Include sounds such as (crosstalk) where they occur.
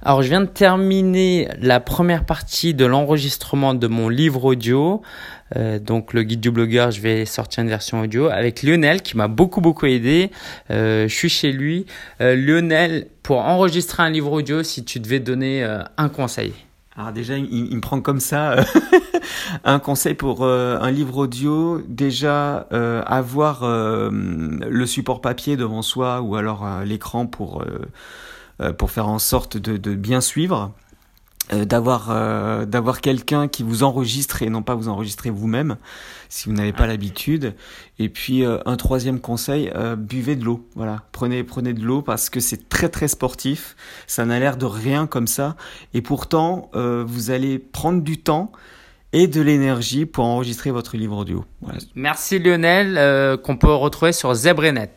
Alors, je viens de terminer la première partie de l'enregistrement de mon livre audio. Euh, donc, le guide du blogueur, je vais sortir une version audio avec Lionel qui m'a beaucoup, beaucoup aidé. Euh, je suis chez lui. Euh, Lionel, pour enregistrer un livre audio, si tu devais donner un conseil. Alors déjà, il, me prend comme ça (laughs) un conseil pour un livre audio. Déjà, avoir le support papier devant soi ou alors l'écran pour pour faire en sorte de, de bien suivre. Euh, d'avoir euh, d'avoir quelqu'un qui vous enregistre et non pas vous enregistrer vous-même si vous n'avez pas l'habitude et puis euh, un troisième conseil euh, buvez de l'eau voilà prenez prenez de l'eau parce que c'est très très sportif ça n'a l'air de rien comme ça et pourtant euh, vous allez prendre du temps et de l'énergie pour enregistrer votre livre audio voilà. Merci Lionel, euh, qu'on peut retrouver sur Zebrenet.